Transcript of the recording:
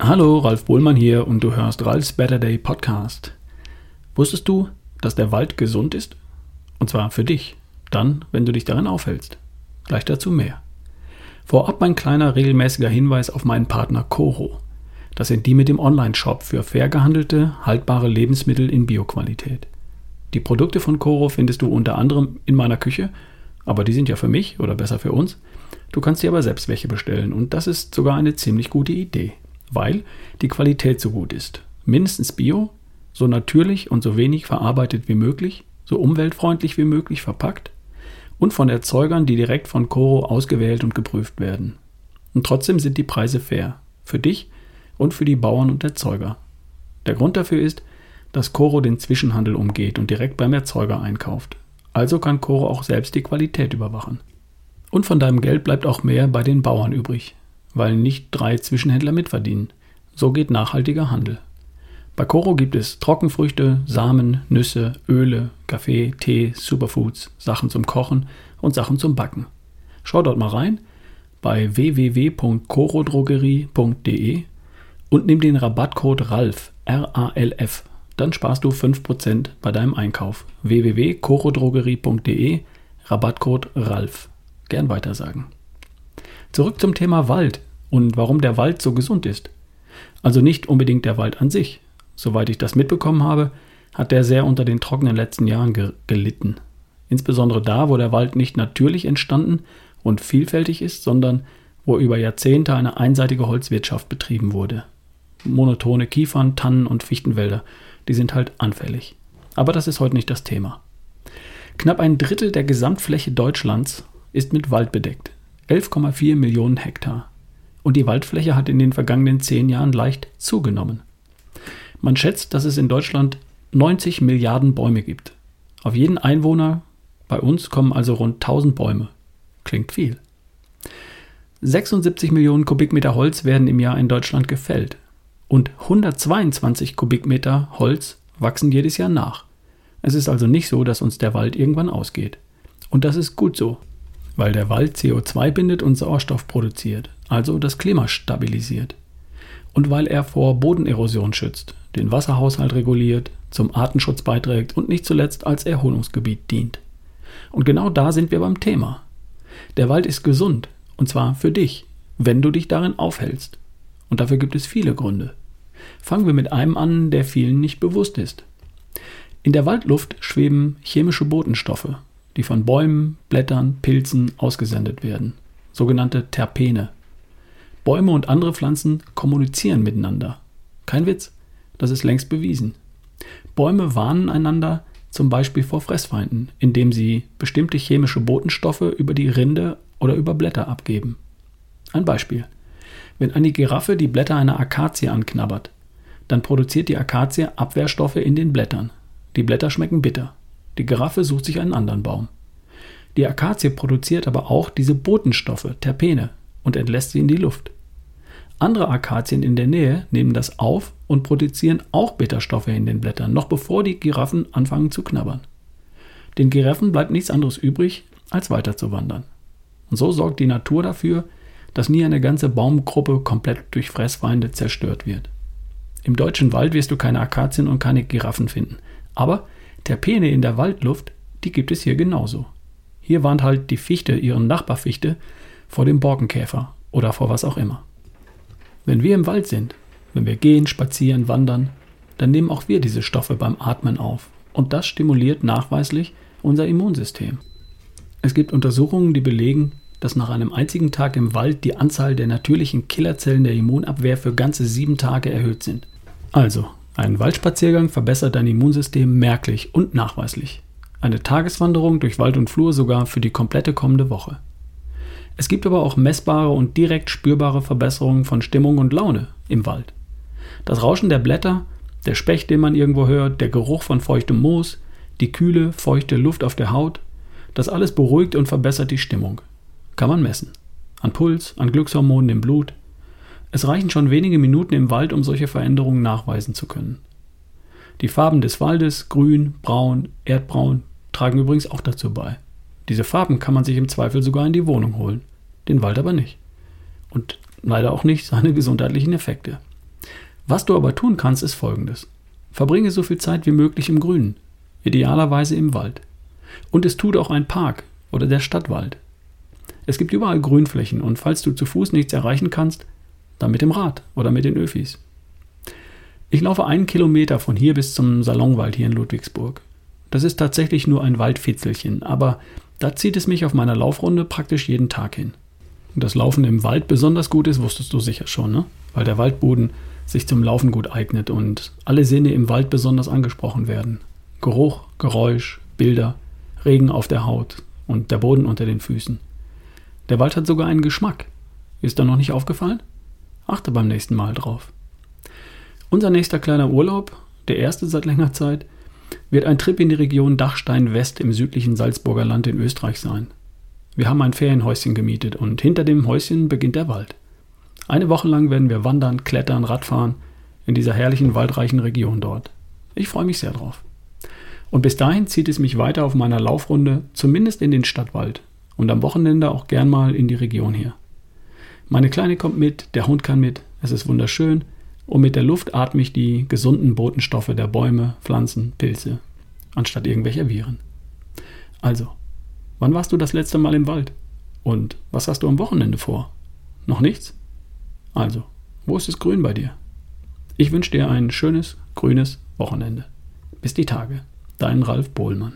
Hallo, Ralf Bohlmann hier und du hörst Ralfs Better Day Podcast. Wusstest du, dass der Wald gesund ist? Und zwar für dich, dann, wenn du dich darin aufhältst. Gleich dazu mehr. Vorab ein kleiner regelmäßiger Hinweis auf meinen Partner Coro. Das sind die mit dem Online-Shop für fair gehandelte, haltbare Lebensmittel in Bioqualität. Die Produkte von Coro findest du unter anderem in meiner Küche, aber die sind ja für mich oder besser für uns. Du kannst dir aber selbst welche bestellen und das ist sogar eine ziemlich gute Idee weil die Qualität so gut ist. Mindestens bio, so natürlich und so wenig verarbeitet wie möglich, so umweltfreundlich wie möglich verpackt und von Erzeugern, die direkt von Coro ausgewählt und geprüft werden. Und trotzdem sind die Preise fair. Für dich und für die Bauern und Erzeuger. Der Grund dafür ist, dass Coro den Zwischenhandel umgeht und direkt beim Erzeuger einkauft. Also kann Coro auch selbst die Qualität überwachen. Und von deinem Geld bleibt auch mehr bei den Bauern übrig weil nicht drei Zwischenhändler mitverdienen. So geht nachhaltiger Handel. Bei Coro gibt es Trockenfrüchte, Samen, Nüsse, Öle, Kaffee, Tee, Superfoods, Sachen zum Kochen und Sachen zum Backen. Schau dort mal rein bei www.corodrogerie.de und nimm den Rabattcode RALF, R-A-L-F. Dann sparst du 5% bei deinem Einkauf. www.corodrogerie.de, Rabattcode RALF. Gern weitersagen. Zurück zum Thema Wald und warum der Wald so gesund ist. Also nicht unbedingt der Wald an sich. Soweit ich das mitbekommen habe, hat der sehr unter den trockenen letzten Jahren ge gelitten. Insbesondere da, wo der Wald nicht natürlich entstanden und vielfältig ist, sondern wo über Jahrzehnte eine einseitige Holzwirtschaft betrieben wurde. Monotone Kiefern, Tannen und Fichtenwälder, die sind halt anfällig. Aber das ist heute nicht das Thema. Knapp ein Drittel der Gesamtfläche Deutschlands ist mit Wald bedeckt. 11,4 Millionen Hektar und die Waldfläche hat in den vergangenen zehn Jahren leicht zugenommen. Man schätzt, dass es in Deutschland 90 Milliarden Bäume gibt. Auf jeden Einwohner bei uns kommen also rund 1000 Bäume. Klingt viel. 76 Millionen Kubikmeter Holz werden im Jahr in Deutschland gefällt und 122 Kubikmeter Holz wachsen jedes Jahr nach. Es ist also nicht so, dass uns der Wald irgendwann ausgeht. Und das ist gut so weil der Wald CO2 bindet und Sauerstoff produziert, also das Klima stabilisiert. Und weil er vor Bodenerosion schützt, den Wasserhaushalt reguliert, zum Artenschutz beiträgt und nicht zuletzt als Erholungsgebiet dient. Und genau da sind wir beim Thema. Der Wald ist gesund, und zwar für dich, wenn du dich darin aufhältst. Und dafür gibt es viele Gründe. Fangen wir mit einem an, der vielen nicht bewusst ist. In der Waldluft schweben chemische Botenstoffe, die von Bäumen, Blättern, Pilzen ausgesendet werden, sogenannte Terpene. Bäume und andere Pflanzen kommunizieren miteinander. Kein Witz, das ist längst bewiesen. Bäume warnen einander zum Beispiel vor Fressfeinden, indem sie bestimmte chemische Botenstoffe über die Rinde oder über Blätter abgeben. Ein Beispiel. Wenn eine Giraffe die Blätter einer Akazie anknabbert, dann produziert die Akazie Abwehrstoffe in den Blättern. Die Blätter schmecken bitter. Die Giraffe sucht sich einen anderen Baum. Die Akazie produziert aber auch diese Botenstoffe, Terpene, und entlässt sie in die Luft. Andere Akazien in der Nähe nehmen das auf und produzieren auch Bitterstoffe in den Blättern, noch bevor die Giraffen anfangen zu knabbern. Den Giraffen bleibt nichts anderes übrig, als weiterzuwandern. Und so sorgt die Natur dafür, dass nie eine ganze Baumgruppe komplett durch Fressfeinde zerstört wird. Im deutschen Wald wirst du keine Akazien und keine Giraffen finden, aber Terpene in der Waldluft, die gibt es hier genauso. Hier warnt halt die Fichte ihren Nachbarfichte vor dem Borkenkäfer oder vor was auch immer. Wenn wir im Wald sind, wenn wir gehen, spazieren, wandern, dann nehmen auch wir diese Stoffe beim Atmen auf. Und das stimuliert nachweislich unser Immunsystem. Es gibt Untersuchungen, die belegen, dass nach einem einzigen Tag im Wald die Anzahl der natürlichen Killerzellen der Immunabwehr für ganze sieben Tage erhöht sind. Also, ein Waldspaziergang verbessert dein Immunsystem merklich und nachweislich. Eine Tageswanderung durch Wald und Flur sogar für die komplette kommende Woche. Es gibt aber auch messbare und direkt spürbare Verbesserungen von Stimmung und Laune im Wald. Das Rauschen der Blätter, der Specht, den man irgendwo hört, der Geruch von feuchtem Moos, die kühle, feuchte Luft auf der Haut, das alles beruhigt und verbessert die Stimmung. Kann man messen. An Puls, an Glückshormonen im Blut, es reichen schon wenige Minuten im Wald, um solche Veränderungen nachweisen zu können. Die Farben des Waldes, grün, braun, erdbraun, tragen übrigens auch dazu bei. Diese Farben kann man sich im Zweifel sogar in die Wohnung holen, den Wald aber nicht. Und leider auch nicht seine gesundheitlichen Effekte. Was du aber tun kannst, ist folgendes. Verbringe so viel Zeit wie möglich im Grünen, idealerweise im Wald. Und es tut auch ein Park oder der Stadtwald. Es gibt überall Grünflächen und falls du zu Fuß nichts erreichen kannst, dann mit dem Rad oder mit den Öfis. Ich laufe einen Kilometer von hier bis zum Salonwald hier in Ludwigsburg. Das ist tatsächlich nur ein Waldfitzelchen, aber da zieht es mich auf meiner Laufrunde praktisch jeden Tag hin. Und dass Laufen im Wald besonders gut ist, wusstest du sicher schon, ne? Weil der Waldboden sich zum Laufen gut eignet und alle Sinne im Wald besonders angesprochen werden. Geruch, Geräusch, Bilder, Regen auf der Haut und der Boden unter den Füßen. Der Wald hat sogar einen Geschmack. Ist da noch nicht aufgefallen? Achte beim nächsten Mal drauf. Unser nächster kleiner Urlaub, der erste seit längerer Zeit, wird ein Trip in die Region Dachstein West im südlichen Salzburger Land in Österreich sein. Wir haben ein Ferienhäuschen gemietet und hinter dem Häuschen beginnt der Wald. Eine Woche lang werden wir wandern, klettern, Radfahren in dieser herrlichen waldreichen Region dort. Ich freue mich sehr drauf. Und bis dahin zieht es mich weiter auf meiner Laufrunde, zumindest in den Stadtwald und am Wochenende auch gern mal in die Region hier. Meine Kleine kommt mit, der Hund kann mit, es ist wunderschön und mit der Luft atme ich die gesunden Botenstoffe der Bäume, Pflanzen, Pilze, anstatt irgendwelcher Viren. Also, wann warst du das letzte Mal im Wald? Und was hast du am Wochenende vor? Noch nichts? Also, wo ist es grün bei dir? Ich wünsche dir ein schönes, grünes Wochenende. Bis die Tage. Dein Ralf Bohlmann.